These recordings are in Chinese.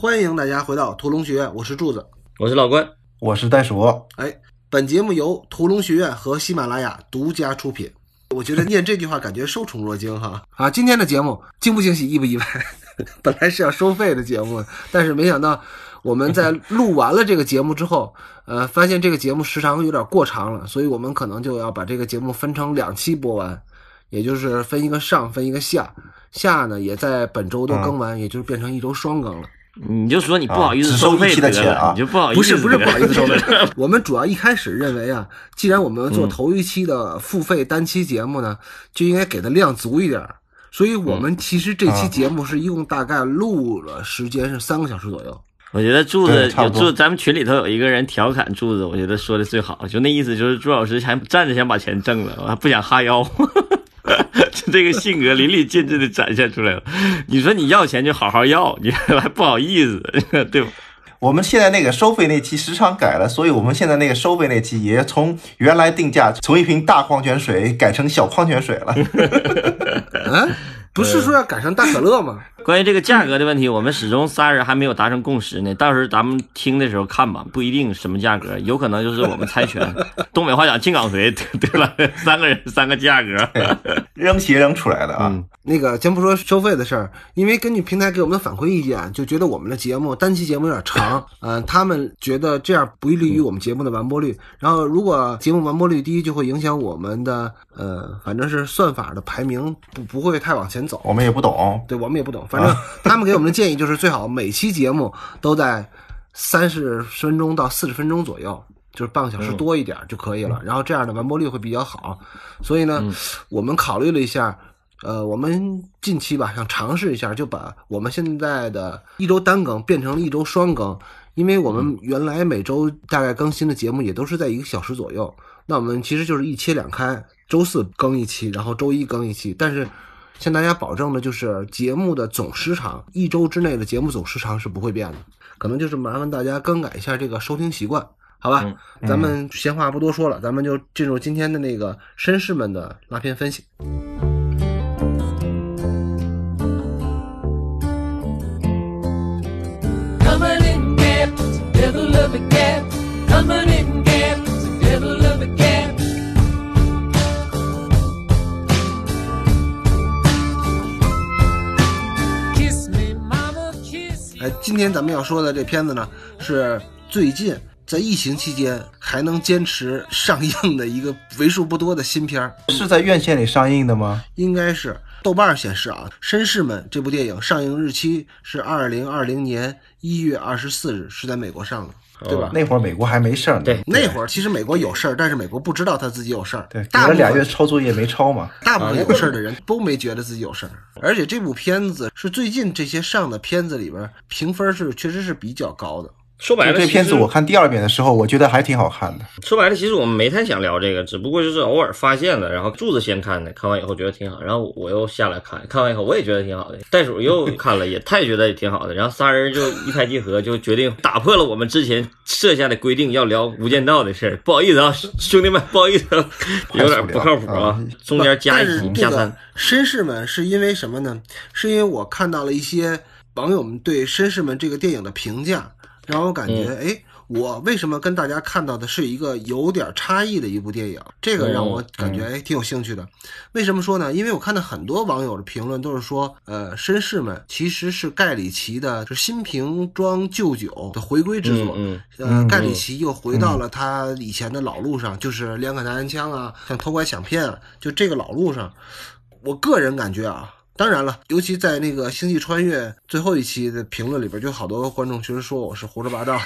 欢迎大家回到屠龙学院，我是柱子。我是老关，我是袋鼠。哎，本节目由屠龙学院和喜马拉雅独家出品。我觉得念这句话感觉受宠若惊哈。啊，今天的节目惊不惊喜，意不意外？本来是要收费的节目，但是没想到我们在录完了这个节目之后，呃，发现这个节目时长有点过长了，所以我们可能就要把这个节目分成两期播完，也就是分一个上，分一个下。下呢也在本周都更完，也就是变成一周双更了。你就说你不好意思收费的钱啊，你就不好意思。不是不是不好意思收费。我们主要一开始认为啊，既然我们做头一期的付费单期节目呢，就应该给的量足一点。所以我们其实这期节目是一共大概录了时间是三个小时左右。我觉得柱子有柱，咱们群里头有一个人调侃柱子，我觉得说的最好，就那意思就是朱老师还站着想把钱挣了，我还不想哈腰。这个性格淋漓尽致的展现出来了。你说你要钱就好好要，你 还不好意思，对吧？我们现在那个收费那期时长改了，所以我们现在那个收费那期也从原来定价从一瓶大矿泉水改成小矿泉水了。嗯，不是说要改成大可乐吗？关于这个价格的问题，我们始终仨人还没有达成共识呢。到时候咱们听的时候看吧，不一定什么价格，有可能就是我们猜拳。东北话讲进港随，对了，三个人三个价格，扔鞋扔出来的啊。那个先不说收费的事儿，因为根据平台给我们的反馈意见，就觉得我们的节目单期节目有点长，嗯，他们觉得这样不利于我们节目的完播率。然后如果节目完播率低，就会影响我们的呃，反正是算法的排名不不会太往前走。我们也不懂，对我们也不懂，反。反正他们给我们的建议就是，最好每期节目都在三十分钟到四十分钟左右，就是半个小时多一点就可以了。然后这样的完播率会比较好。所以呢，我们考虑了一下，呃，我们近期吧想尝试一下，就把我们现在的一周单更变成了一周双更，因为我们原来每周大概更新的节目也都是在一个小时左右。那我们其实就是一切两开，周四更一期，然后周一更一期，但是。向大家保证的就是节目的总时长，一周之内的节目总时长是不会变的，可能就是麻烦大家更改一下这个收听习惯，好吧？咱们闲话不多说了，咱们就进入今天的那个绅士们的拉片分析。今天咱们要说的这片子呢，是最近在疫情期间还能坚持上映的一个为数不多的新片儿，是在院线里上映的吗？应该是。豆瓣显示啊，《绅士们》这部电影上映日期是二零二零年一月二十四日，是在美国上的。对吧？那会儿美国还没事儿呢。对，那会儿其实美国有事儿，但是美国不知道他自己有事儿。对，打了俩月抄作业没抄嘛。大部分有事儿的人都没觉得自己有事儿。而且这部片子是最近这些上的片子里边评分是确实是比较高的。说白了，这片子我看第二遍的时候，我觉得还挺好看的。说白了，其实我们没太想聊这个，只不过就是偶尔发现了，然后柱子先看的，看完以后觉得挺好，然后我又下来看，看完以后我也觉得挺好的。袋鼠又看了，也他也觉得也挺好的，然后仨人就一拍即合，就决定打破了我们之前设下的规定，要聊《无间道》的事儿。不好意思啊，兄弟们，不好意思，有点不靠谱啊，中间加一加三。绅士们是因为什么呢？是因为我看到了一些网友们对《绅士们》这个电影的评价。让我感觉，哎，我为什么跟大家看到的是一个有点差异的一部电影？这个让我感觉哎挺有兴趣的。为什么说呢？因为我看到很多网友的评论都是说，呃，绅士们其实是盖里奇的，是新瓶装旧酒的回归之作。嗯，呃，盖里奇又回到了他以前的老路上，就是两杆大烟枪啊，像偷拐抢骗啊，就这个老路上。我个人感觉啊。当然了，尤其在那个《星际穿越》最后一期的评论里边，就好多观众其实说我是胡说八道。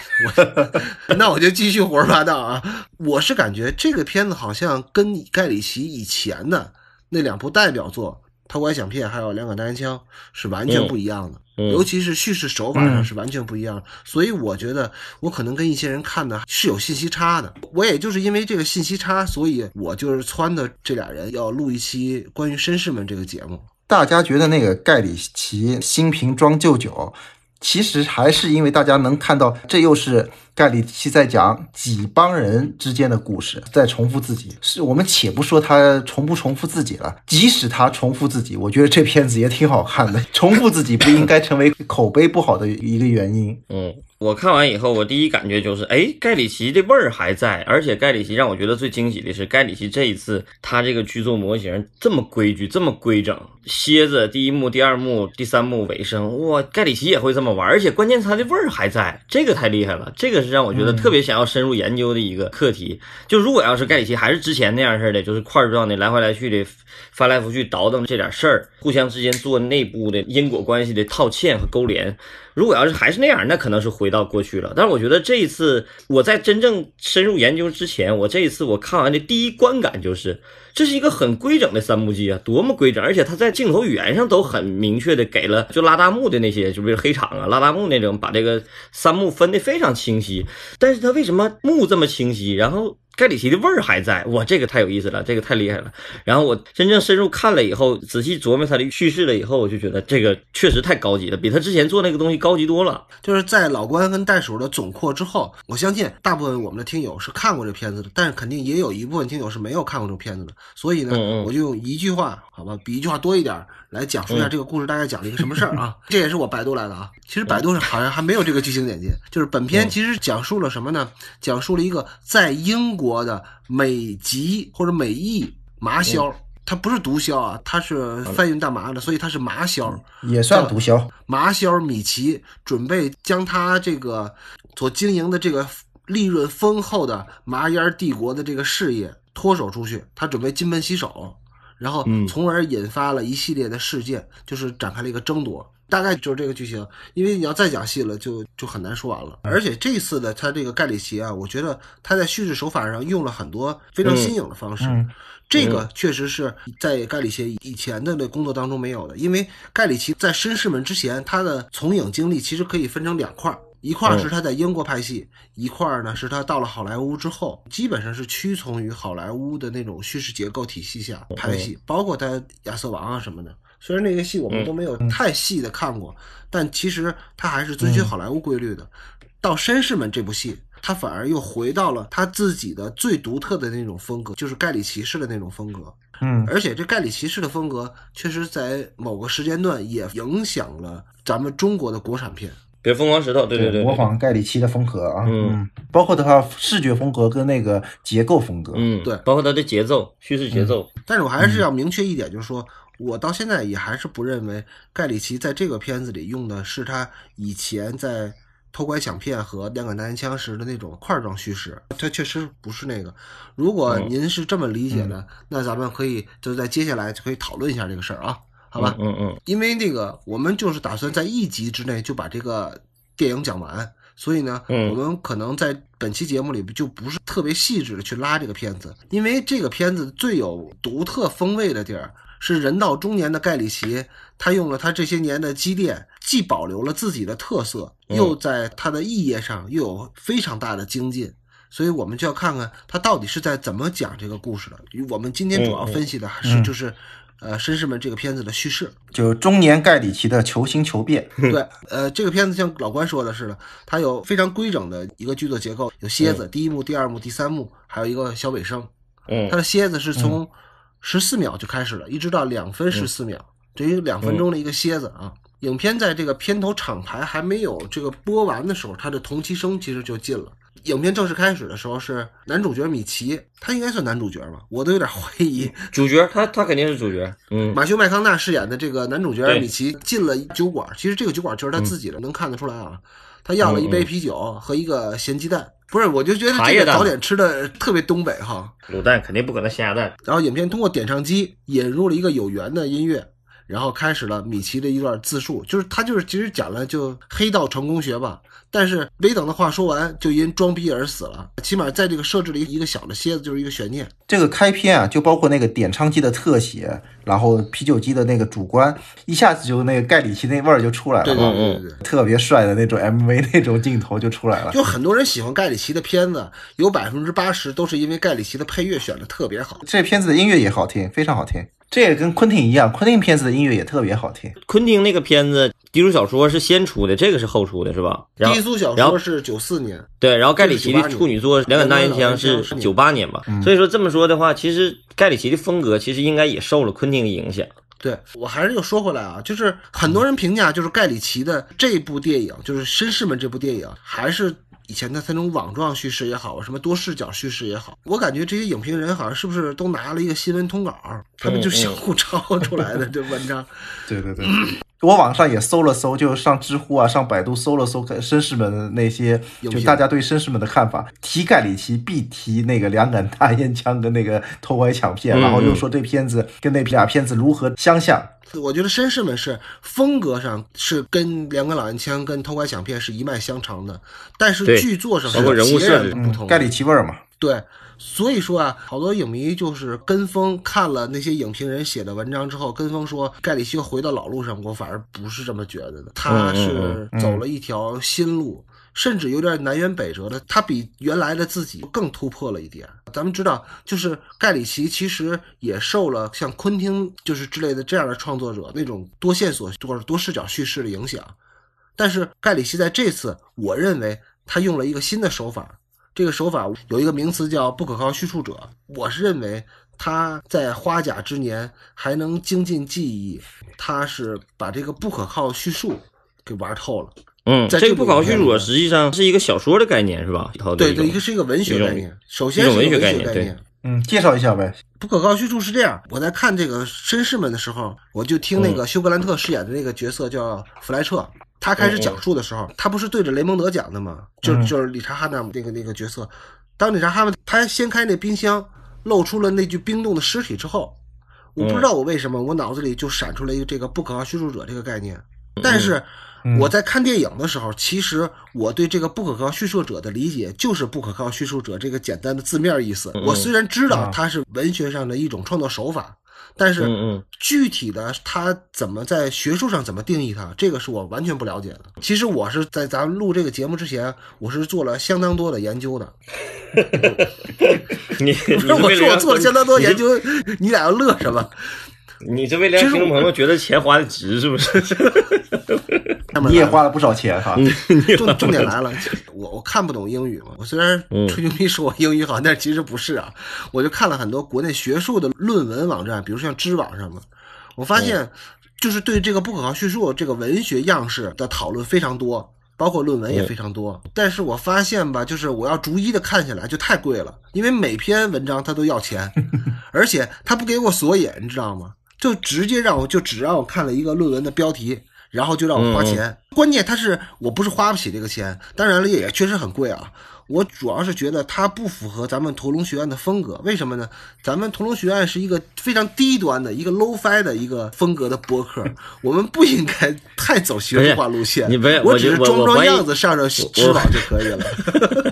我那我就继续胡说八道啊！我是感觉这个片子好像跟盖里奇以前的那两部代表作《偷拐抢骗》还有《两杆大烟枪》是完全不一样的，尤其是叙事手法上是完全不一样。所以我觉得我可能跟一些人看的是有信息差的。我也就是因为这个信息差，所以我就是撺的这俩人要录一期关于绅士们这个节目。大家觉得那个盖里奇新瓶装旧酒，其实还是因为大家能看到，这又是盖里奇在讲几帮人之间的故事，在重复自己。是我们且不说他重不重复自己了，即使他重复自己，我觉得这片子也挺好看的。重复自己不应该成为口碑不好的一个原因。嗯，我看完以后，我第一感觉就是，哎，盖里奇的味儿还在，而且盖里奇让我觉得最惊喜的是，盖里奇这一次他这个剧作模型这么规矩，这么规整。蝎子第一幕、第二幕、第三幕尾声，哇，盖里奇也会这么玩，而且关键他的味儿还在，这个太厉害了，这个是让我觉得特别想要深入研究的一个课题。就如果要是盖里奇还是之前那样似的，就是块状的来回来去的翻来覆去倒腾这点事儿，互相之间做内部的因果关系的套嵌和勾连。如果要是还是那样，那可能是回到过去了。但是我觉得这一次我在真正深入研究之前，我这一次我看完的第一观感就是。这是一个很规整的三幕机啊，多么规整！而且它在镜头语言上都很明确的给了，就拉大幕的那些，就比如黑场啊、拉大幕那种，把这个三幕分的非常清晰。但是它为什么幕这么清晰？然后。盖里奇的味儿还在，哇，这个太有意思了，这个太厉害了。然后我真正深入看了以后，仔细琢磨他的叙事了以后，我就觉得这个确实太高级了，比他之前做那个东西高级多了。就是在老关跟袋鼠的总括之后，我相信大部分我们的听友是看过这片子的，但是肯定也有一部分听友是没有看过这片子的。所以呢，我就用一句话，好吧，比一句话多一点来讲述一下这个故事大概讲了一个什么事儿啊？这也是我百度来的啊。其实百度上好像还没有这个剧情简介，就是本片其实讲述了什么呢？讲述了一个在英国的。美籍或者美裔麻销，他不是毒枭啊，他是贩运大麻的，所以他是麻销，也算毒枭。麻销米奇准备将他这个所经营的这个利润丰厚的麻烟帝国的这个事业脱手出去，他准备金盆洗手，然后从而引发了一系列的事件，就是展开了一个争夺。大概就是这个剧情，因为你要再讲细了，就就很难说完了。而且这次的他这个盖里奇啊，我觉得他在叙事手法上用了很多非常新颖的方式，这个确实是在盖里奇以前的那工作当中没有的。因为盖里奇在绅士们之前，他的从影经历其实可以分成两块，一块是他在英国拍戏，一块呢是他到了好莱坞之后，基本上是屈从于好莱坞的那种叙事结构体系下拍戏，包括他亚瑟王啊什么的。虽然那些戏我们都没有太细的看过，但其实他还是遵循好莱坞规律的。到《绅士们》这部戏，他反而又回到了他自己的最独特的那种风格，就是盖里奇式的那种风格。嗯，而且这盖里奇式的风格，确实在某个时间段也影响了咱们中国的国产片，比如《疯狂石头》，对对对，模仿盖里奇的风格啊，嗯，包括的话视觉风格跟那个结构风格，嗯，对，包括他的节奏、叙事节奏。但是我还是要明确一点，就是说。我到现在也还是不认为盖里奇在这个片子里用的是他以前在偷拐抢骗和两杆大烟枪时的那种块状叙事，他确实不是那个。如果您是这么理解的，那咱们可以就在接下来就可以讨论一下这个事儿啊，好吧？嗯嗯。因为那个我们就是打算在一集之内就把这个电影讲完，所以呢，我们可能在本期节目里就不是特别细致的去拉这个片子，因为这个片子最有独特风味的地儿。是人到中年的盖里奇，他用了他这些年的积淀，既保留了自己的特色，又在他的意业上又有非常大的精进，所以我们就要看看他到底是在怎么讲这个故事的。我们今天主要分析的还是就是，呃，绅士们这个片子的叙事，就中年盖里奇的求新求变。对，呃，这个片子像老关说的似的，它有非常规整的一个剧作结构，有蝎子，第一幕、第二幕、第三幕，还有一个小尾声。嗯，它的蝎子是从。十四秒就开始了，一直到两分十四秒，等于两分钟的一个蝎子啊。影片在这个片头厂牌还没有这个播完的时候，它的同期声其实就进了。影片正式开始的时候是男主角米奇，他应该算男主角吧？我都有点怀疑。主角他他肯定是主角。嗯，马修麦康纳饰演的这个男主角米奇进了酒馆，其实这个酒馆就是他自己的，能看得出来啊。他要了一杯啤酒和一个咸鸡蛋。不是，我就觉得这个早点吃的特别东北哈。卤蛋肯定不可能咸鸭蛋。然后影片通过点唱机引入了一个有缘的音乐，然后开始了米奇的一段自述，就是他就是其实讲了就黑道成功学吧。但是没等他话说完，就因装逼而死了。起码在这个设置了一个小的蝎子，就是一个悬念。这个开篇啊，就包括那个点唱机的特写，然后啤酒机的那个主观，一下子就那个盖里奇那味儿就出来了。对对对对，特别帅的那种 MV 那种镜头就出来了。就很多人喜欢盖里奇的片子，有百分之八十都是因为盖里奇的配乐选的特别好。这片子的音乐也好听，非常好听。这也跟昆汀一样，昆汀片子的音乐也特别好听。昆汀那个片子《低俗小说》是先出的，这个是后出的，是吧？然后低俗小说是九四年，对，然后盖里奇的处女作《两杆大烟枪》是九八年吧，所以说这么说的话，其实盖里奇的风格其实应该也受了昆汀的影响。对我还是又说回来啊，就是很多人评价，就是盖里奇的这部电影，就是《绅士们》这部电影，还是以前的他那种网状叙事也好，什么多视角叙事也好，我感觉这些影评人好像是不是都拿了一个新闻通稿，他们就相互抄出来的这文章。对对对，我网上也搜了搜，就上知乎啊，上百度搜了搜绅士们的那些，就大家对绅士们的看法。提盖里奇必提那个两杆大烟枪跟那个偷拐抢骗，嗯然后又说这片子跟那俩片子如何相像。我觉得绅士们是风格上是跟两个老烟枪跟偷拐抢骗是一脉相承的，但是剧作上是包括人物截设置嗯然不同，的。盖里奇味儿嘛。对，所以说啊，好多影迷就是跟风看了那些影评人写的文章之后，跟风说盖里奇又回到老路上，我反而不是这么觉得的。他是走了一条新路，甚至有点南辕北辙的。他比原来的自己更突破了一点。咱们知道，就是盖里奇其实也受了像昆汀就是之类的这样的创作者那种多线索或者多视角叙事的影响。但是盖里奇在这次，我认为他用了一个新的手法，这个手法有一个名词叫不可靠叙述者。我是认为他在花甲之年还能精进技艺，他是把这个不可靠叙述给玩透了。嗯，在这个不可靠叙影片里述实际上是一个小说的概念，是吧？对对，一个是一个文学概念，首先是一个文学概念对。嗯，介绍一下呗。不可告叙述是这样，我在看这个绅士们的时候，我就听那个休格兰特饰演的那个角色叫弗莱彻，他开始讲述的时候，他不是对着雷蒙德讲的吗？就是就是理查哈纳姆那个那个角色，当理查哈姆他掀开那冰箱，露出了那具冰冻的尸体之后，我不知道我为什么我脑子里就闪出来一个这个不可告叙述者这个概念，但是。我在看电影的时候，其实我对这个不可靠叙述者的理解就是不可靠叙述者这个简单的字面意思。我虽然知道它是文学上的一种创作手法，但是具体的他怎么在学术上怎么定义它，这个是我完全不了解的。其实我是在咱们录这个节目之前，我是做了相当多的研究的。你你是我说我做了相当多研究，你俩要乐什么？你是为了让听众朋友觉得钱花的值，是不是？你也花了不少钱哈。重重点来了，我我看不懂英语嘛。我虽然吹牛逼说我英语好，但其实不是啊。我就看了很多国内学术的论文网站，比如像知网上的，我发现就是对这个不可靠叙述这个文学样式的讨论非常多，包括论文也非常多。但是我发现吧，就是我要逐一的看下来就太贵了，因为每篇文章它都要钱，而且它不给我索引，你知道吗？就直接让我就只让我看了一个论文的标题。然后就让我花钱，关键他是我不是花不起这个钱，当然了也确实很贵啊。我主要是觉得它不符合咱们屠龙学院的风格，为什么呢？咱们屠龙学院是一个非常低端的一个 low fi 的一个风格的播客，我们不应该太走学术化路线。你不要我只是装装样子上上知网就可以了。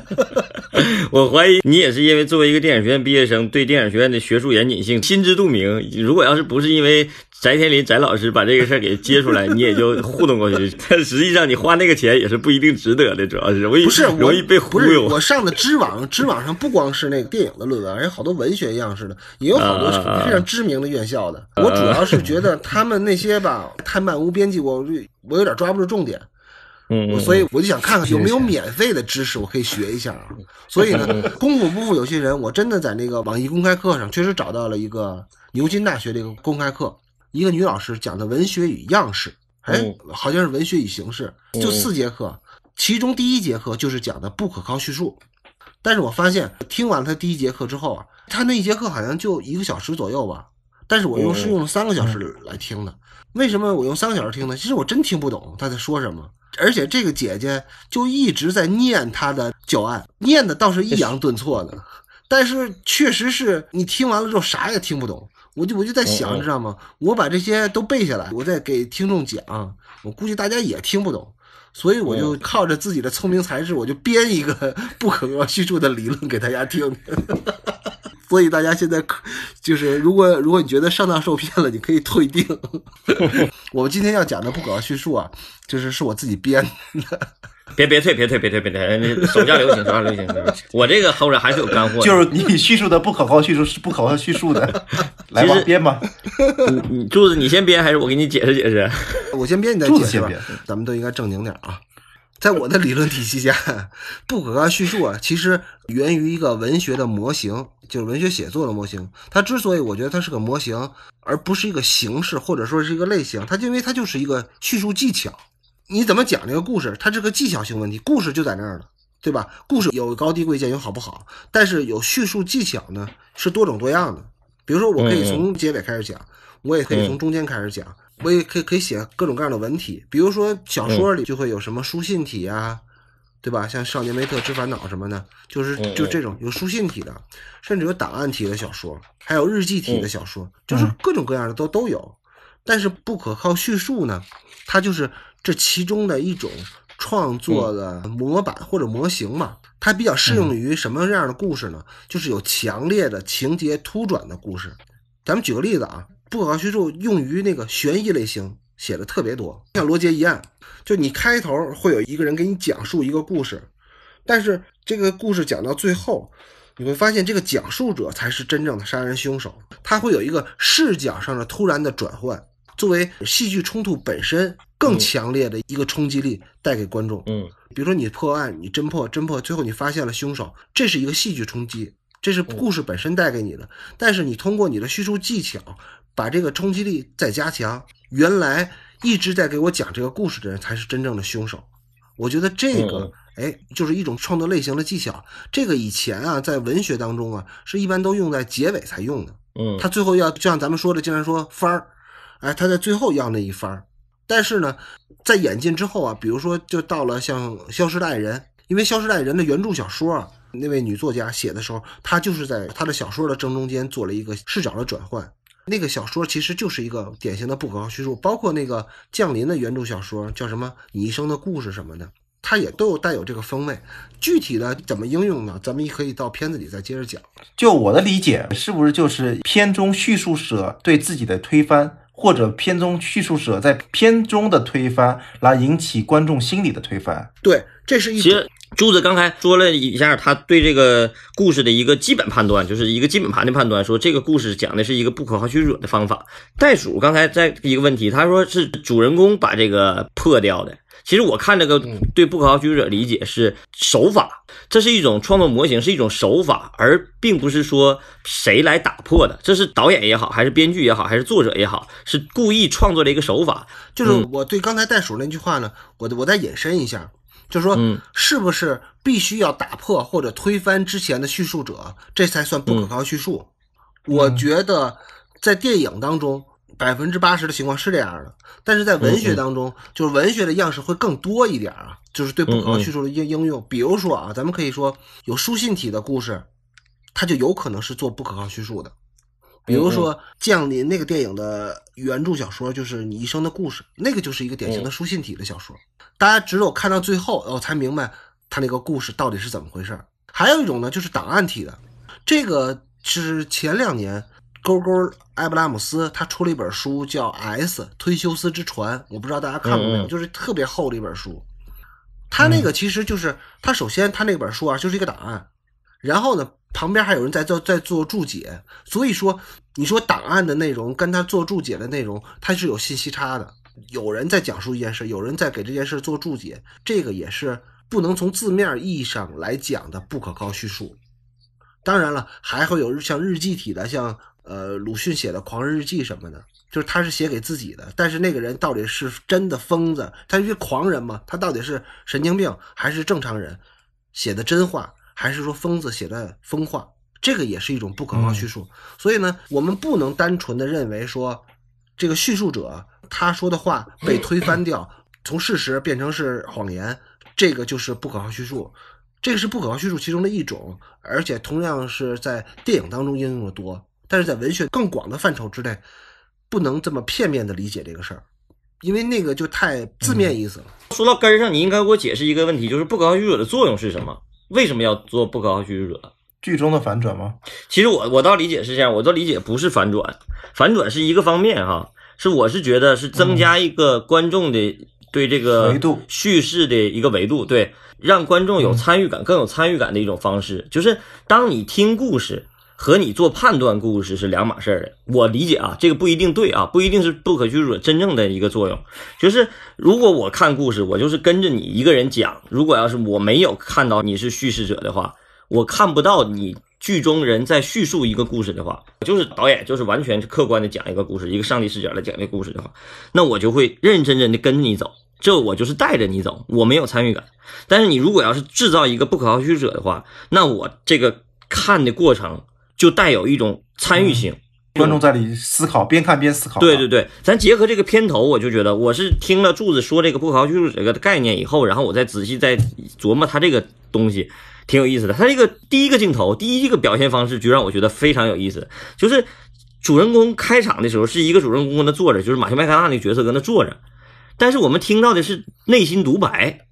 我怀疑你也是因为作为一个电影学院毕业生，对电影学院的学术严谨性心知肚明。如果要是不是因为翟天临翟老师把这个事儿给揭出来，你也就糊弄过去。但实际上你花那个钱也是不一定值得的，主要是容易不是我容易被忽悠。我上的知网，知网上不光是那个电影的论文，而且好多文学样式的，也有好多啊非常知名的院校的。我主要是觉得他们那些吧太漫无边际，我我有点抓不住重点。嗯，所以我就想看看有没有免费的知识我可以学一下啊。所以呢，功夫不负有心人，我真的在那个网易公开课上确实找到了一个牛津大学的一个公开课，一个女老师讲的文学与样式，哎嗯，好像是文学与形式，就四节课，其中第一节课就是讲的不可靠叙述。但是我发现听完他第一节课之后啊，他那一节课好像就一个小时左右吧，但是我又是用了三个小时来听的。为什么我用三个小时听呢？其实我真听不懂他在说什么，而且这个姐姐就一直在念她的教案，念的倒是抑扬顿挫的，但是确实是你听完了之后啥也听不懂。我就我就在想，你知道吗？我把这些都背下来，我再给听众讲，我估计大家也听不懂。所以我就靠着自己的聪明才智，我就编一个 不可描叙述的理论给大家听。所以大家现在可就是，如果如果你觉得上当受骗了，你可以退订。我们今天要讲的不可靠叙述啊，就是是我自己编的。别别退，别退，别退，别退，那手下留情，手下留情。我这个后面还是有干货，就是你叙述的不可靠叙述是不可靠叙述的，来吧，编吧。你你柱子，你先编还是我给你解释解释？我先编，你再解释吧。咱们都应该正经点啊。在我的理论体系下，不可靠叙述啊，其实源于一个文学的模型，就是文学写作的模型。它之所以我觉得它是个模型，而不是一个形式或者说是一个类型，它因为它就是一个叙述技巧。你怎么讲这个故事，它是个技巧性问题，故事就在那儿了，对吧？故事有高低贵贱，有好不好，但是有叙述技巧呢，是多种多样的。比如说，我可以从结尾开始讲，我也可以从中间开始讲，我也可以可以写各种各样的文体。比如说小说里就会有什么书信体啊，对吧？像《少年维特之烦恼》什么的，就是嗯就这种有书信体的，甚至有档案体的小说，还有日记体的小说，就是各种各样的都都有。但是不可靠叙述呢，它就是这其中的一种创作的模板或者模型嘛。它比较适用于什么样的故事呢？就是有强烈的情节突转的故事。咱们举个例子啊，不可靠叙述用于那个悬疑类型写的特别多，像《罗杰一案》，就你开头会有一个人给你讲述一个故事，但是这个故事讲到最后，你会发现这个讲述者才是真正的杀人凶手，他会有一个视角上的突然的转换，作为戏剧冲突本身更强烈的一个冲击力带给观众。嗯比如说你破案，你侦破侦破，最后你发现了凶手，这是一个戏剧冲击，这是故事本身带给你的。但是你通过你的叙述技巧，把这个冲击力再加强，原来一直在给我讲这个故事的人才是真正的凶手。我觉得这个，哎，就是一种创作类型的技巧。这个以前啊，在文学当中啊，是一般都用在结尾才用的。嗯他最后要就像咱们说的，经常说番儿，哎，他在最后要那一番儿。但是呢，在演进之后啊，比如说就到了像《消失的爱人》，因为《消失的爱人》的原著小说啊，那位女作家写的时候，她就是在她的小说的正中间做了一个视角的转换。那个小说其实就是一个典型的不可靠叙述，包括那个降临的原著小说叫什么《你一生的故事》什么的，它也都有带有这个风味。具体的怎么应用呢？咱们也可以到片子里再接着讲。就我的理解，是不是就是片中叙述者对自己的推翻，或者片中叙述者在片中的推翻，来引起观众心理的推翻？对，这是一种其实柱子刚才说了一下他对这个故事的一个基本判断，就是一个基本盘的判断，说这个故事讲的是一个不可靠叙述者的方法。袋鼠刚才在一个问题，他说是主人公把这个破掉的。其实我看这个对不可靠叙述者理解是手法，这是一种创作模型，是一种手法，而并不是说谁来打破的。这是导演也好，还是编剧也好，还是作者也好，是故意创作的一个手法。就是我对刚才袋鼠那句话呢，我我再引申一下，就是说，嗯是不是必须要打破或者推翻之前的叙述者，这才算不可靠叙述？我觉得在电影当中，百分之八十的情况是这样的，但是在文学当中，就是文学的样式会更多一点啊，就是对不可靠叙述的应应用。比如说啊，咱们可以说有书信体的故事，它就有可能是做不可靠叙述的。比如说《降临》那个电影的原著小说就是《你一生的故事》，那个就是一个典型的书信体的小说。大家只有看到最后，哦，才明白他那个故事到底是怎么回事。还有一种呢，就是档案体的，这个是前两年勾勾埃布拉姆斯他出了一本书叫《S 推修斯之船》，我不知道大家看过没有，就是特别厚的一本书。他那个其实就是他首先他那本书啊就是一个档案，然后呢旁边还有人在做在做注解，所以说你说档案的内容跟他做注解的内容，它是有信息差的。有人在讲述一件事，有人在给这件事做注解，这个也是不能从字面意义上来讲的不可靠叙述。当然了，还会有像日记体的，像呃鲁迅写的《狂人日记》什么的，就是他是写给自己的，但是那个人到底是真的疯子，他是狂人吗？他到底是神经病还是正常人？写的真话，还是说疯子写的疯话？这个也是一种不可靠叙述。所以呢，我们不能单纯的认为说这个叙述者他说的话被推翻掉，从事实变成是谎言，这个就是不可靠叙述。这个是不可靠叙述其中的一种，而且同样是在电影当中应用的多，但是在文学更广的范畴之内，不能这么片面的理解这个事儿，因为那个就太字面意思了。说到根儿上，你应该给我解释一个问题，就是不可靠叙述者的作用是什么？为什么要做不可靠叙述者？剧中的反转吗？其实我我倒理解是这样，我倒理解不是反转，反转是一个方面哈，是我是觉得是增加一个观众的对这个维度叙事的一个维度，对，让观众有参与感，更有参与感的一种方式。就是当你听故事和你做判断故事是两码事儿的。我理解啊，这个不一定对啊，不一定是不可叙述者真正的一个作用。就是如果我看故事，我就是跟着你一个人讲。如果要是我没有看到你是叙事者的话，我看不到你剧中人在叙述一个故事的话，就是导演就是完全客观的讲一个故事，一个上帝视角来讲这故事的话，那我就会认认真真的跟着你走。这我就是带着你走，我没有参与感。但是你如果要是制造一个不可靠叙述者的话，那我这个看的过程就带有一种参与性。观众在里思考，边看边思考。对对对，咱结合这个片头，我就觉得我是听了柱子说这个不可靠叙述这个概念以后，然后我再仔细再琢磨他这个东西，挺有意思的。他这个第一个镜头，第一个表现方式就让我觉得非常有意思，就是主人公开场的时候是一个主人公跟那坐着，就是马修麦康纳那个角色跟那坐着，但是我们听到的是内心独白。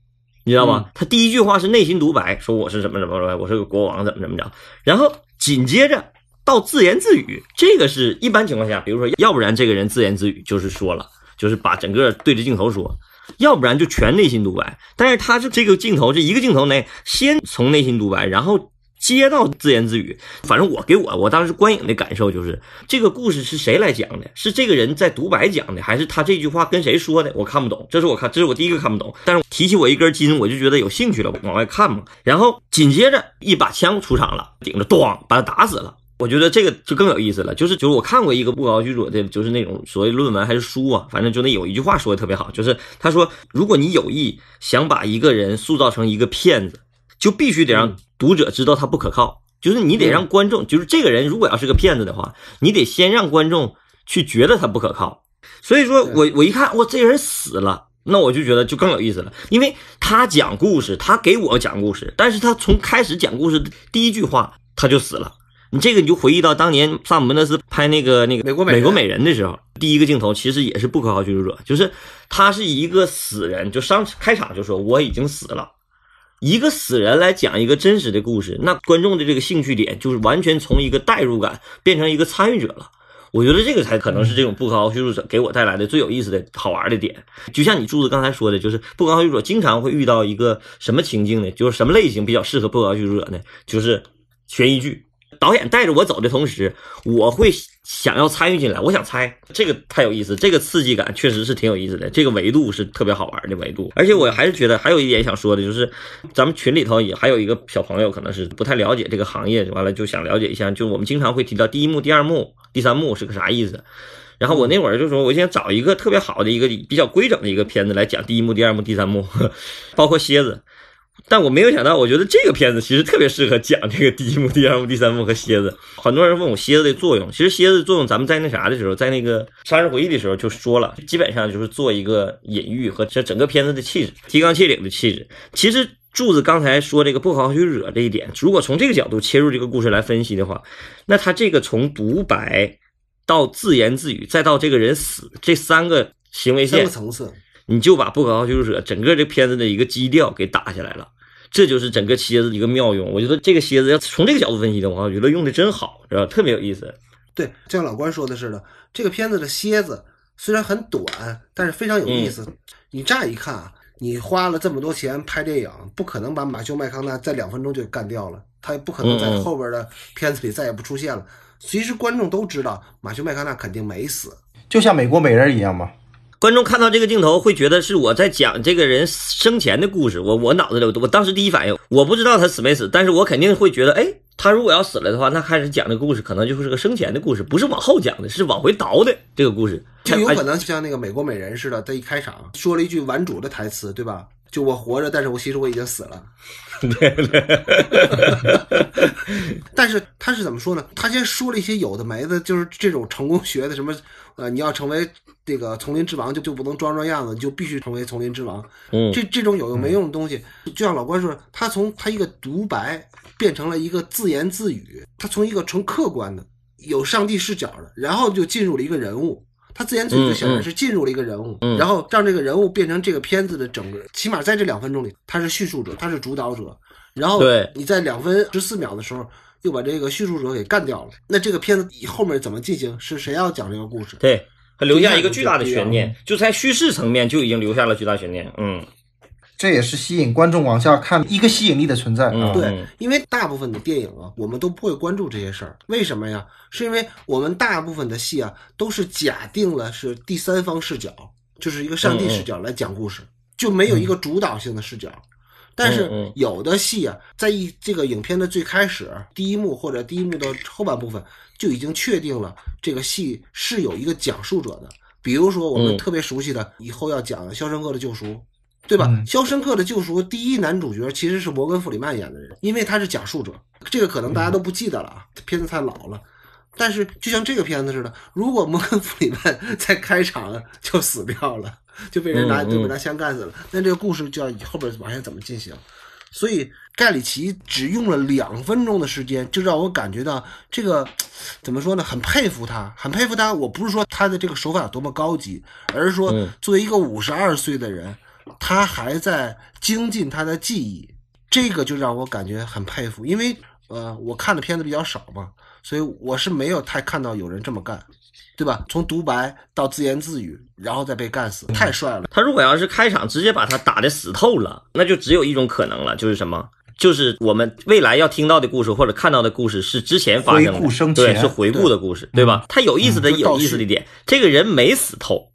你知道吗？他第一句话是内心独白，说我是怎么怎么么，我是个国王，怎么怎么着。然后紧接着到自言自语，这个是一般情况下，比如说，要不然这个人自言自语就是说了，就是把整个对着镜头说，要不然就全内心独白。但是他是这个镜头这一个镜头内，先从内心独白，然后接到自言自语。反正我给我我当时观影的感受就是，这个故事是谁来讲的？是这个人在独白讲的，还是他这句话跟谁说的？我看不懂，这是我看，这是我第一个看不懂。但是提起我一根筋，我就觉得有兴趣了，往外看嘛。然后紧接着一把枪出场了，顶着咣把他打死了。我觉得这个就更有意思了，就是就是我看过一个不高居者的，就是那种所谓论文还是书啊，反正就那有一句话说的特别好，就是他说，如果你有意想把一个人塑造成一个骗子，就必须得让读者知道他不可靠，就是你得让观众，就是这个人如果要是个骗子的话，你得先让观众去觉得他不可靠。所以说我我一看，我，这人死了。那我就觉得就更有意思了，因为他讲故事，他给我讲故事，但是他从开始讲故事的第一句话他就死了。你这个你就回忆到当年萨姆门德斯拍那个那个美国美国美人的时候，第一个镜头其实也是不可靠叙述者，就是他是一个死人，就上开场就说我已经死了，一个死人来讲一个真实的故事，那观众的这个兴趣点就是完全从一个代入感变成一个参与者了。我觉得这个才可能是这种不可靠叙述者给我带来的最有意思的好玩的点。就像你柱子刚才说的，就是不可靠叙述者经常会遇到一个什么情境呢？就是什么类型比较适合不可靠叙述者呢？就是悬疑剧。导演带着我走的同时，我会想要参与进来，我想猜这个太有意思，这个刺激感确实是挺有意思的，这个维度是特别好玩的维度。而且我还是觉得还有一点想说的，就是咱们群里头也还有一个小朋友，可能是不太了解这个行业，完了就想了解一下，就我们经常会提到第一幕、第二幕、第三幕是个啥意思。然后我那会儿就说，我想找一个特别好的一个比较规整的一个片子来讲第一幕、第二幕、第三幕，包括蝎子。但我没有想到，我觉得这个片子其实特别适合讲这个第一幕、第二幕、第三幕和蝎子。很多人问我蝎子的作用，其实蝎子的作用，咱们在那啥的时候，在那个《杀人回忆》的时候就说了，基本上就是做一个隐喻和这整个片子的气质，提纲挈领的气质。其实柱子刚才说这个不可靠叙述者这一点，如果从这个角度切入这个故事来分析的话，那他这个从独白到自言自语，再到这个人死这三个行为线三个，层次。你就把不可靠叙述者整个这片子的一个基调给打下来了。这就是整个蝎子的一个妙用，我觉得这个蝎子要从这个角度分析的话，我觉得用的真好，是吧？特别有意思。对，就像老关说的似的，这个片子的蝎子虽然很短，但是非常有意思。你乍一看啊，你花了这么多钱拍电影，不可能把马修麦康纳在两分钟就干掉了，他也不可能在后边的片子里再也不出现了。其实观众都知道，马修麦康纳肯定没死。就像美国美人一样嘛。观众看到这个镜头会觉得是我在讲这个人生前的故事。我我脑子里，我当时第一反应，我不知道他死没死，但是我肯定会觉得，哎，他如果要死了的话，那开始讲这个故事可能就是个生前的故事，不是往后讲的，是往回倒的这个故事。就有可能像那个美国美人似的，他一开场说了一句顽主的台词，对吧？就我活着，但是我其实我已经死了。对 对。但是他是怎么说呢？他先说了一些有的没的，就是这种成功学的什么，呃，你要成为这个丛林之王，就就不能装装样子，你就必须成为丛林之王。嗯，这这种有用没用的东西，就像老关说，他从他一个独白变成了一个自言自语，他从一个纯客观的有上帝视角的，然后就进入了一个人物。他自言自语就显然是进入了一个人物，然后让这个人物变成这个片子的整个，起码在这两分钟里，他是叙述者，他是主导者。然后对你在两分十四秒的时候又把这个叙述者给干掉了，那这个片子以后面怎么进行？是谁要讲这个故事？对，他留下一个巨大的悬念，就在叙事层面就已经留下了巨大悬念。嗯，这也是吸引观众往下看一个吸引力的存在。嗯对，因为大部分的电影啊，我们都不会关注这些事儿。为什么呀？是因为我们大部分的戏啊，都是假定了是第三方视角，就是一个上帝视角来讲故事，就没有一个主导性的视角。但是有的戏啊，在一这个影片的最开始第一幕或者第一幕的后半部分，就已经确定了这个戏是有一个讲述者的。比如说我们嗯特别熟悉的，以后要讲的《肖申克的救赎》，对吧？嗯肖申克的救赎》第一男主角其实是摩根·弗里曼演的人，因为他是讲述者。这个可能大家都不记得了啊，片子太老了。但是就像这个片子似的，如果摩根·弗里曼在开场就死掉了，就被人拿就被拿枪干死了，那这个故事就要后边往下怎么进行？所以盖里奇只用了两分钟的时间，就让我感觉到这个怎么说呢？很佩服他，很佩服他。我不是说他的这个手法有多么高级，而是说嗯作为一个五十二岁的人，他还在精进他的技艺，这个就让我感觉很佩服。因为呃，我看的片子比较少嘛，所以我是没有太看到有人这么干，对吧？从独白到自言自语，然后再被干死，太帅了。他如果要是开场直接把他打的死透了，那就只有一种可能了，就是什么？就是我们未来要听到的故事或者看到的故事是之前发生的，对，是回顾的故事，对吧？他有意思的嗯有意思的一点，这个人没死透，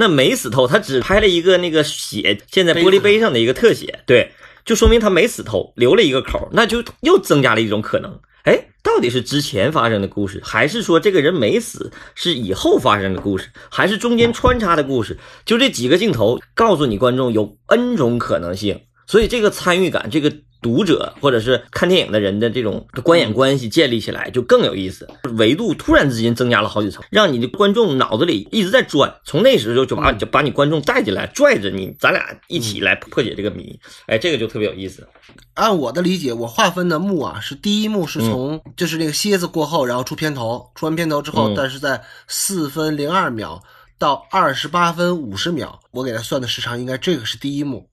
那没死透，他只拍了一个那个血溅在玻璃杯上的一个特写，对，就说明他没死透，留了一个口，那就又增加了一种可能。哎，到底是之前发生的故事，还是说这个人没死是以后发生的故事，还是中间穿插的故事？就这几个镜头告诉你观众有 N 种可能性，所以这个参与感，这个读者或者是看电影的人的这种观演关系建立起来就更有意思，维度突然之间增加了好几层，让你的观众脑子里一直在转，从那时候就把就把你观众带进来，拽着你，咱俩一起来破解这个谜，哎，这个就特别有意思。按我的理解，我划分的幕啊，是第一幕是从、嗯。就是那个蝎子过后，然后出片头，出完片头之后，嗯。但是在四分零二秒到二十八分五十秒，我给他算的时长应该这个是第一幕。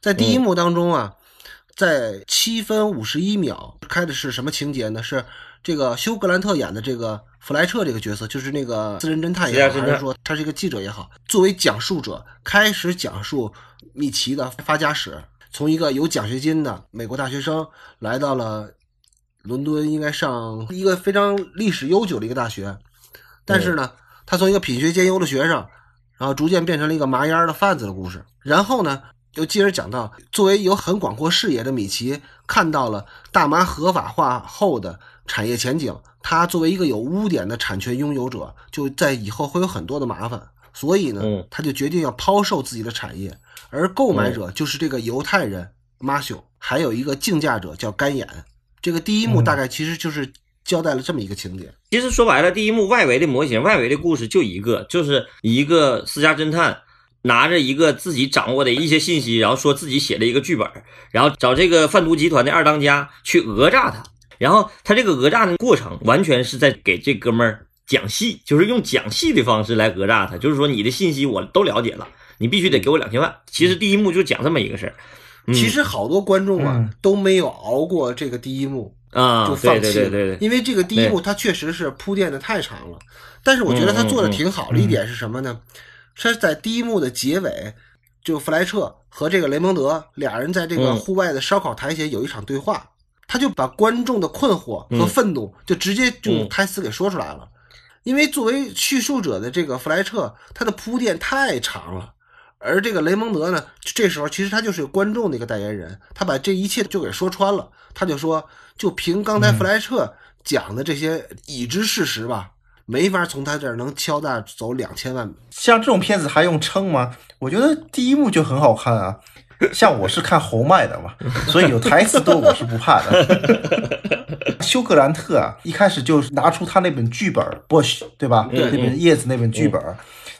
在第一幕当中啊，在七分五十一秒开的是什么情节呢？是这个休格兰特演的这个弗莱彻这个角色，就是那个私人侦探也好，还是说他是一个记者也好，作为讲述者开始讲述米奇的发家史，从一个有奖学金的美国大学生来到了伦敦，应该上一个非常历史悠久的一个大学，但是呢，他从一个品学兼优的学生，然后逐渐变成了一个麻烟儿的贩子的故事。然后呢，又继而讲到，作为有很广阔视野的米奇，看到了大麻合法化后的产业前景。他作为一个有污点的产权拥有者，就在以后会有很多的麻烦，所以呢嗯，他就决定要抛售自己的产业。而购买者就是这个犹太人马修，还有一个竞价者叫干眼。这个第一幕大概其实就是交代了这么一个情节。其实说白了，第一幕外围的模型、外围的故事就一个，就是一个私家侦探拿着一个自己掌握的一些信息，然后说自己写了一个剧本，然后找这个贩毒集团的二当家去讹诈他。然后他这个讹诈的过程，完全是在给这哥们儿讲戏，就是用讲戏的方式来讹诈他，就是说你的信息我都了解了，你必须得给我两千万。其实第一幕就讲这么一个事儿。嗯其实好多观众啊、嗯都没有熬过这个第一幕，啊，就放弃了，对对对对，因为这个第一幕它确实是铺垫的太长了。但是我觉得他做的挺好的一点是什么呢？是在第一幕的结尾，就弗莱彻和这个雷蒙德俩人在这个嗯户外的烧烤台前有一场对话，他就把观众的困惑和愤怒就直接就用台词给说出来了。因为作为叙述者的这个弗莱彻，他的铺垫太长了。而这个雷蒙德呢，这时候其实他就是观众的一个代言人，他把这一切就给说穿了。他就说，就凭刚才弗莱彻讲的这些已知事实吧，没法从他这儿能敲诈走两千万。像这种片子还用撑吗？我觉得第一幕就很好看啊。像我是看侯麦的嘛，所以有台词多我是不怕的。休格兰特啊，一开始就拿出他那本剧本《Bush》，对吧？对那本叶子那本剧本，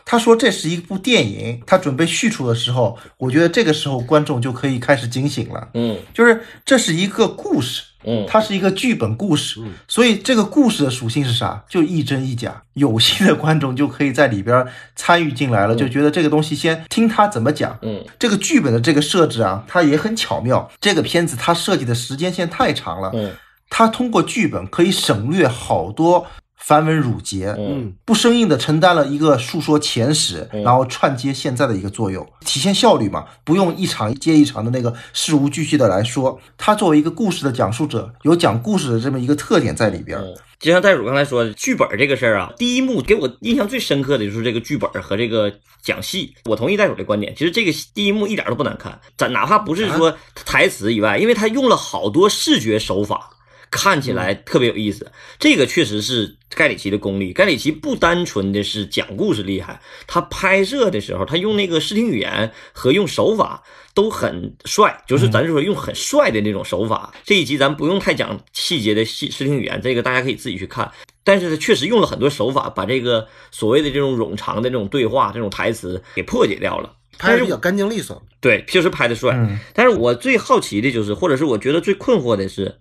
他说这是一部电影。他准备叙述的时候，我觉得这个时候观众就可以开始警醒了，嗯就是这是一个故事，嗯，它是一个剧本故事，所以这个故事的属性是啥？就一真一假。有心的观众就可以在里边参与进来了，就觉得这个东西先听他怎么讲。嗯，这个剧本的这个设置啊，它也很巧妙。这个片子它设计的时间线太长了，嗯它通过剧本可以省略好多繁文缛节，嗯不生硬的承担了一个述说前史，嗯然后串接现在的一个作用，体现效率嘛，不用一场接一场的那个事无巨细的来说。他作为一个故事的讲述者，有讲故事的这么一个特点在里边。嗯，就像袋鼠刚才说的，剧本这个事儿啊，第一幕给我印象最深刻的就是这个剧本和这个讲戏。我同意袋鼠的观点，其实这个第一幕一点都不难看，咱哪怕不是说台词以外，因为他用了好多视觉手法。看起来特别有意思，这个确实是盖里奇的功力。盖里奇不单纯的是讲故事厉害，他拍摄的时候，他用那个视听语言和用手法都很帅，就是咱就说用很帅的那种手法。这一集咱不用太讲细节的视视听语言，这个大家可以自己去看。但是他确实用了很多手法，把这个所谓的这种冗长的这种对话、这种台词给破解掉了。拍的比较干净利索。对，确实拍的帅。嗯但是我最好奇的就是，或者是我觉得最困惑的是，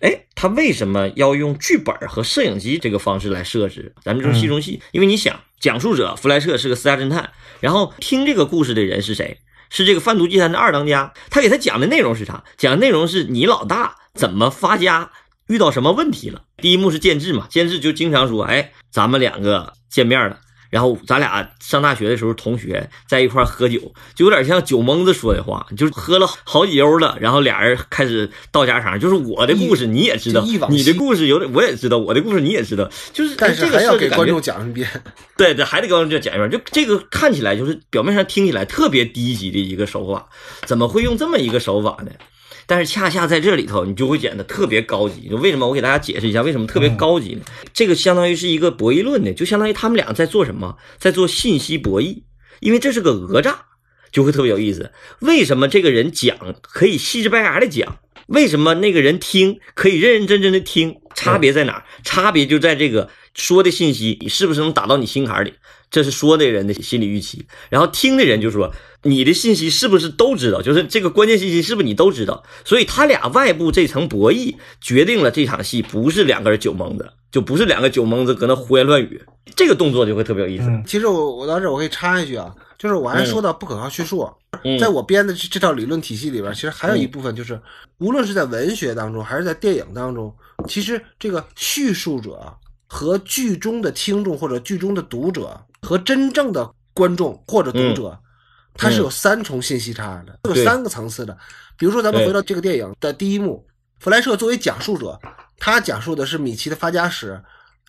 哎，他为什么要用剧本和摄影机这个方式来设置？咱们就是戏中戏，因为你想，讲述者弗莱彻是个私家侦探，然后听这个故事的人是谁？是这个贩毒集团的二当家。他给他讲的内容是啥？讲的内容是你老大怎么发家，遇到什么问题了。第一幕是监制嘛，监制就经常说，哎，咱们两个见面了。然后咱俩上大学的时候同学在一块儿喝酒，就有点像酒蒙子说的话，就是喝了好几悠了，然后俩人开始道家常，就是我的故事你也知道，你的故事有点我也知道，我的故事你也知道，就是但是这个还要给观众讲一遍，对对，还得给观众讲一遍。就这个看起来就是表面上听起来特别低级的一个手法，怎么会用这么一个手法呢？但是恰恰在这里头，你就会显得特别高级。就为什么我给大家解释一下，为什么特别高级呢？这个相当于是一个博弈论的，就相当于他们俩在做什么，在做信息博弈，因为这是个讹诈，就会特别有意思。为什么这个人讲可以细致白牙的讲？为什么那个人听可以认认真真的听？差别在哪儿？差别就在这个说的信息，你是不是能打到你心坎里？这是说的人的心理预期，然后听的人就说你的信息是不是都知道？就是这个关键信息是不是你都知道？所以他俩外部这层博弈决定了这场戏不是两个人酒蒙子，就不是两个酒蒙子搁那胡言乱语，这个动作就会特别有意思。嗯其实我我到这儿我可以插一句啊，就是我还说到不可靠叙述，嗯在我编的这这套理论体系里边，其实还有一部分就是，无论是在文学当中还是在电影当中，其实这个叙述者和剧中的听众或者剧中的读者和真正的观众或者读者，它是有三重信息差的，有三个层次的。比如说，咱们回到这个电影的第一幕，弗莱彻作为讲述者，他讲述的是米奇的发家史，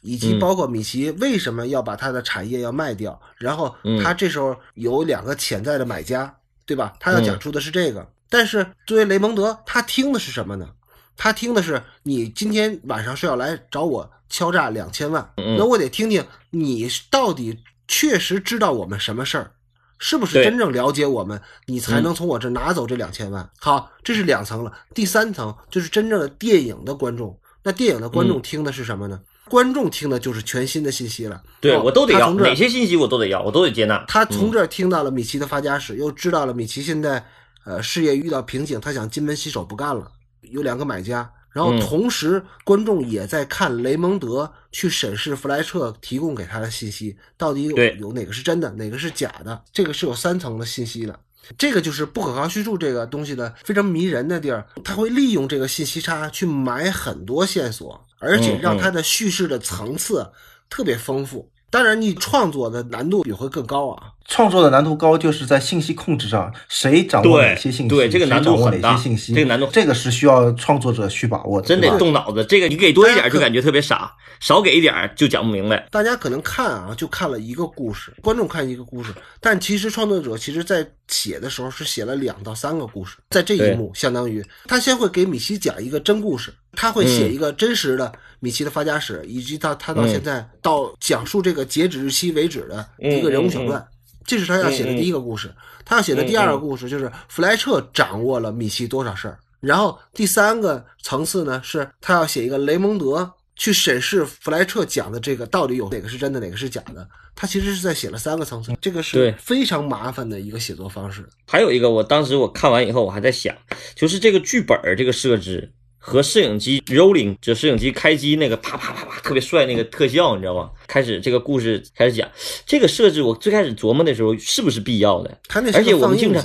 以及嗯包括米奇为什么要把他的产业要卖掉，然后嗯他这时候有两个潜在的买家，对吧？他要嗯讲述的是这个。但是作为雷蒙德，他听的是什么呢？他听的是你今天晚上是要来找我敲诈两千万，嗯那我得听听你到底确实知道我们什么事儿，是不是真正了解我们，你才嗯能从我这拿走这两千万。好，这是两层了。第三层就是真正的电影的观众，那电影的观众听的是什么呢？观众听的就是全新的信息了。哦对我都得要，哪些信息我都得要，我都得接纳。他从这儿听到了米奇的发家史，又知道了米奇现在呃事业遇到瓶颈，他想金盆洗手不干了，有两个买家。然后嗯同时，观众也在看雷蒙德去审视弗莱彻提供给他的信息，到底有有哪个是真的，哪个是假的，这个是有三层的信息的。这个就是不可靠叙述这个东西的非常迷人的地儿，他会利用这个信息差去埋很多线索，而且让他的叙事的层次特别丰富。当然，你创作的难度也会更高啊。创作的难度高，就是在信息控制上，谁掌握哪些信息，对这个难度很大哪些信息，这个难度这个是需要创作者去把握的，真得动脑子，这个你给多一点就感觉特别傻，少给一点就讲不明白。大家可能看啊，就看了一个故事，观众看一个故事，但其实创作者其实在写的时候是写了两到三个故事，在这一幕相当于他先会给米西讲一个真故事，他会写嗯。一个真实的米奇的发家史，以及他他到嗯。现在到讲述这个截止日期为止的嗯一个人物小传。这是他要写的第一个故事，他要写的第二个故事就是弗莱彻掌握了米奇多少事儿，然后第三个层次呢是他要写一个雷蒙德去审视弗莱彻讲的这个到底有哪个是真的，哪个是假的。他其实是在写了三个层次，这个是非常麻烦的一个写作方式。还有一个，我当时我看完以后，我还在想，就是这个剧本儿这个设置和摄影机 rolling，就摄影机开机那个啪啪啪啪特别帅那个特效，你知道吗？开始这个故事开始讲，这个设置我最开始琢磨的时候是不是必要的？他那而且我们经常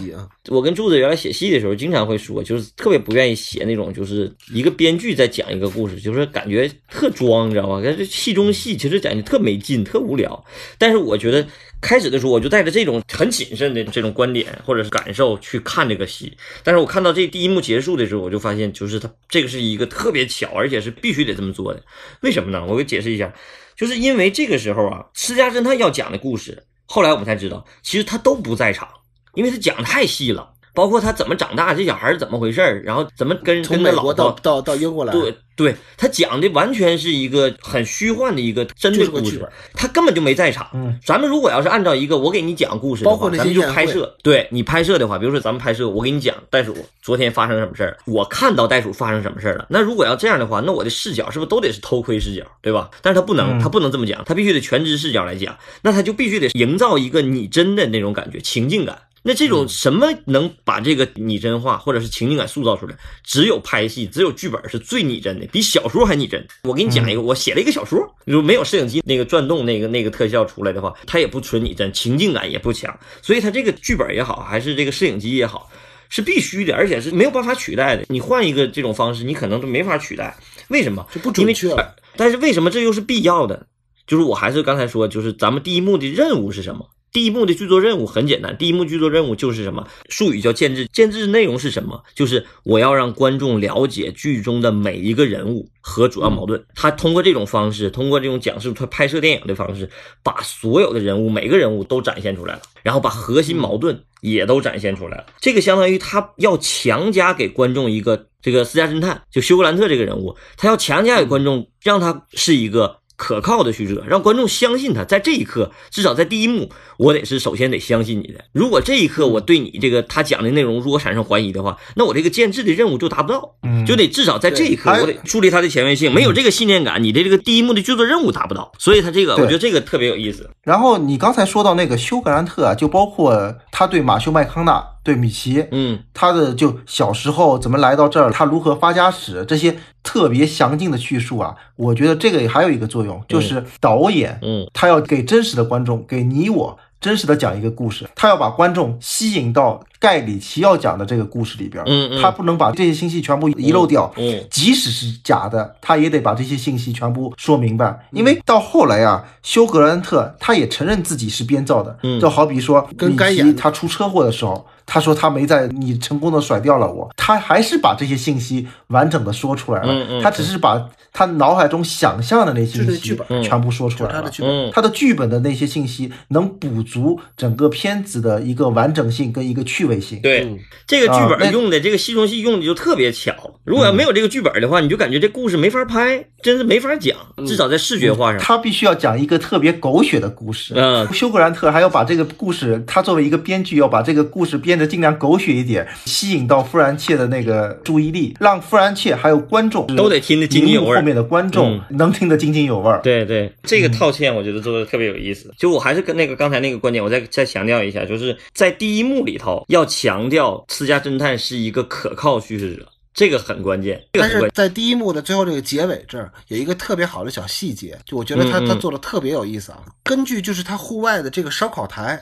我跟柱子原来写戏的时候，经常会说，就是特别不愿意写那种，就是一个编剧在讲一个故事，就是感觉特装，你知道吗？感觉戏中戏，其实感觉特没劲，特无聊。但是我觉得开始的时候，我就带着这种很谨慎的这种观点或者是感受去看这个戏。但是我看到这第一幕结束的时候，我就发现，就是他这个是一个特别巧，而且是必须得这么做的。为什么呢？我给解释一下，就是因为这个时候啊，私家侦探要讲的故事，后来我们才知道，其实他都不在场。因为他讲的太细了，包括他怎么长大，这小孩是怎么回事儿，然后怎么跟从美国到到到英国来，对对，他讲的完全是一个很虚幻的一个真的故事他根本就没在场。嗯，咱们如果要是按照一个我给你讲故事的话，包括那些咱们就拍摄，对你拍摄的话，比如说咱们拍摄，我给你讲袋鼠昨天发生什么事儿，我看到袋鼠发生什么事儿了。那如果要这样的话，那我的视角是不是都得是偷窥视角，对吧？但是他不能，嗯他不能这么讲，他必须得全知视角来讲，那他就必须得营造一个拟真的那种感觉，情境感。那这种什么能把这个拟真化或者是情境感塑造出来？只有拍戏，只有剧本是最拟真的，比小说还拟真。我给你讲一个，我写了一个小说，如果没有摄影机那个转动那个那个特效出来的话，它也不纯拟真，情境感也不强。所以它这个剧本也好，还是这个摄影机也好，是必须的，而且是没有办法取代的。你换一个这种方式，你可能都没法取代。为什么？就不因为准确了。但是为什么这又是必要的？就是我还是刚才说，就是咱们第一幕的任务是什么？第一幕的剧作任务很简单，第一幕剧作任务就是什么？术语叫建制，建制内容是什么？就是我要让观众了解剧中的每一个人物和主要矛盾。他通过这种方式，通过这种讲述他拍摄电影的方式，把所有的人物每个人物都展现出来了，然后把核心矛盾也都展现出来了。这个相当于他要强加给观众一个这个私家侦探，就休格兰特这个人物，他要强加给观众，让他是一个。可靠的叙事者，让观众相信他。在这一刻，至少在第一幕，我得是首先得相信你的。如果这一刻我对你这个他讲的内容如果产生怀疑的话，那我这个建制的任务就达不到。嗯就得至少在这一刻，我得树立他的前卫性。没有这个信念感，你的这个第一幕的剧作任务达不到。所以他这个，我觉得这个特别有意思。然后你刚才说到那个休格兰特啊，就包括他对马修麦康纳、对米奇，嗯他的就小时候怎么来到这儿，他如何发家史这些特别详尽的叙述啊，我觉得这个还有一个作用，就是导演嗯他要给真实的观众，给你我真实的讲一个故事，他要把观众吸引到盖里奇要讲的这个故事里边，嗯嗯他不能把这些信息全部遗漏掉，嗯即使是假的，他也得把这些信息全部说明白。因为到后来啊，休格兰特他也承认自己是编造的，嗯就好比说米奇他出车祸的时候。他说他没在，你成功的甩掉了我，他还是把这些信息完整的说出来了。嗯嗯他只是把他脑海中想象的那些信息剧本全部说出来了。他的剧本。嗯他的剧本的那些信息能补足整个片子的一个完整性跟一个趣味性。对，嗯这个剧本用的这个戏中戏用的就特别巧。如果要没有这个剧本的话，你就感觉这故事没法拍，真是没法讲。至少在视觉化上，他必须要讲一个特别狗血的故事。嗯休格兰特还要把这个故事，他作为一个编剧，要把这个故事编得尽量狗血一点，吸引到富兰切的那个注意力，让富兰切还有观众都得听得津津有味儿后面的观众能听得津津有味儿。对对，这个套嵌我觉得做的特别有意思。就我还是跟那个刚才那个观点，我再再强调一下，就是在第一幕里头要强调私家侦探是一个可靠叙事者，这个很关键。但是在第一幕的最后这个结尾这儿有一个特别好的小细节，就我觉得他嗯嗯他做的特别有意思啊。根据就是他户外的这个烧烤台，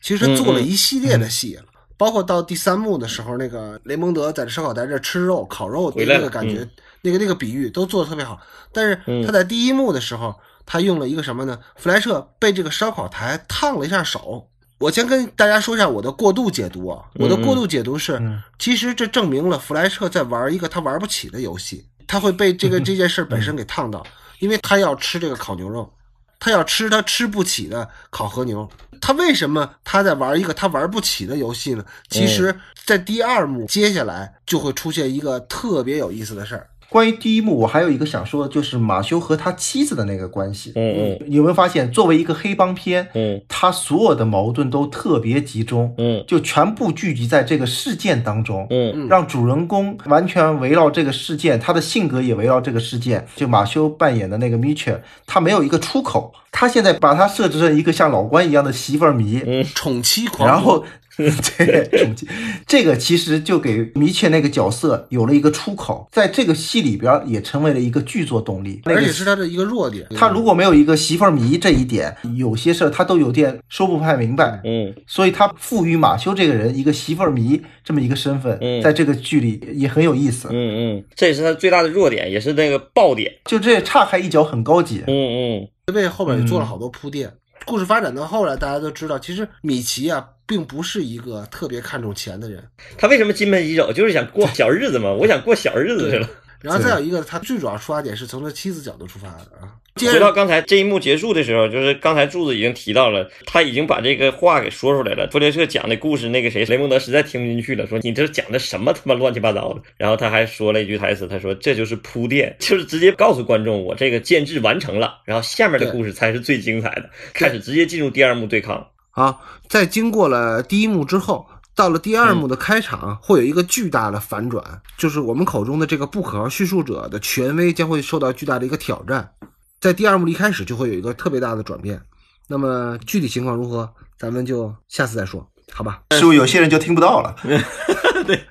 其实他做了一系列的戏，包括到第三幕的时候，那个雷蒙德在这烧烤台这吃肉烤肉的那个感觉，那个那个比喻都做的特别好。但是嗯他在第一幕的时候，他用了一个什么呢？弗莱彻被这个烧烤台烫了一下手。我先跟大家说一下我的过度解读啊，我的过度解读是，嗯其实这证明了弗莱彻在玩一个他玩不起的游戏，他会被这个 这件事本身给烫到，因为他要吃这个烤牛肉，他要吃他吃不起的烤和牛。他为什么他在玩一个他玩不起的游戏呢？其实，在第二幕接下来就会出现一个特别有意思的事儿。关于第一幕，我还有一个想说的，就是马修和他妻子的那个关系。嗯嗯。你有没有发现，作为一个黑帮片，嗯。他所有的矛盾都特别集中，嗯。就全部聚集在这个事件当中，嗯。让主人公完全围绕这个事件，他的性格也围绕这个事件。就马修扮演的那个米切，他没有一个出口，他现在把他设置成一个像老关一样的媳妇儿迷，嗯。宠妻狂，然后 对，这个其实就给米切那个角色有了一个出口，在这个戏里边也成为了一个剧作动力，那而个且是他的一个弱点。他如果没有一个媳妇儿迷这一点，有些事儿他都有点说不太明白。嗯，所以他赋予马修这个人一个媳妇儿迷这么一个身份，嗯在这个剧里也很有意思。嗯嗯，这也是他最大的弱点，也是那个爆点。就这岔开一脚很高级。嗯嗯，为后面也做了好多铺垫。故事发展到后来，大家都知道，其实米奇啊，并不是一个特别看重钱的人。他为什么金盆洗手？就是想过小日子嘛。我想过小日子去了。然后再有一个，他最主要出发点是从他妻子角度出发的啊。接回到，刚才这一幕结束的时候，就是刚才柱子已经提到了，他已经把这个话给说出来了。弗雷彻讲的故事，那个谁雷蒙德实在听不进去了，说你这讲的什么他妈乱七八糟的。然后他还说了一句台词，他说这就是铺垫，就是直接告诉观众我这个建制完成了，然后下面的故事才是最精彩的，开始直接进入第二幕对抗。啊，在经过了第一幕之后，到了第二幕的开场，会有一个巨大的反转，就是我们口中的这个不可靠叙述者的权威将会受到巨大的一个挑战。在第二幕一开始就会有一个特别大的转变。那么具体情况如何，咱们就下次再说，好吧？是不是有些人就听不到了？对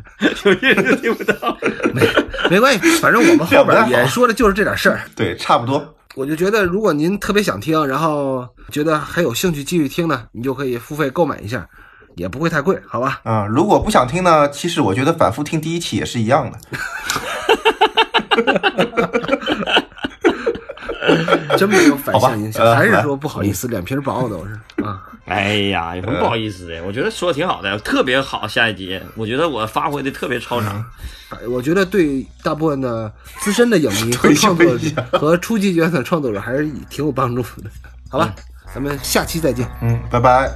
有些人听不到。没关系，反正我们后边也说的就是这点事儿。对，差不多。我就觉得，如果您特别想听，然后觉得还有兴趣继续听呢，你就可以付费购买一下，也不会太贵，好吧？啊、如果不想听呢，其实我觉得反复听第一期也是一样的。真没有反向影响，还是说不好意思，脸皮薄都是啊。哎呀，有什么不好意思的？我觉得说的挺好的，特别好。下一集，我觉得我发挥的特别超常。哎我觉得对大部分的资深的影迷和 创作和初级阶段的创作者还是挺有帮助的，好吧？咱们下期再见。嗯，拜拜。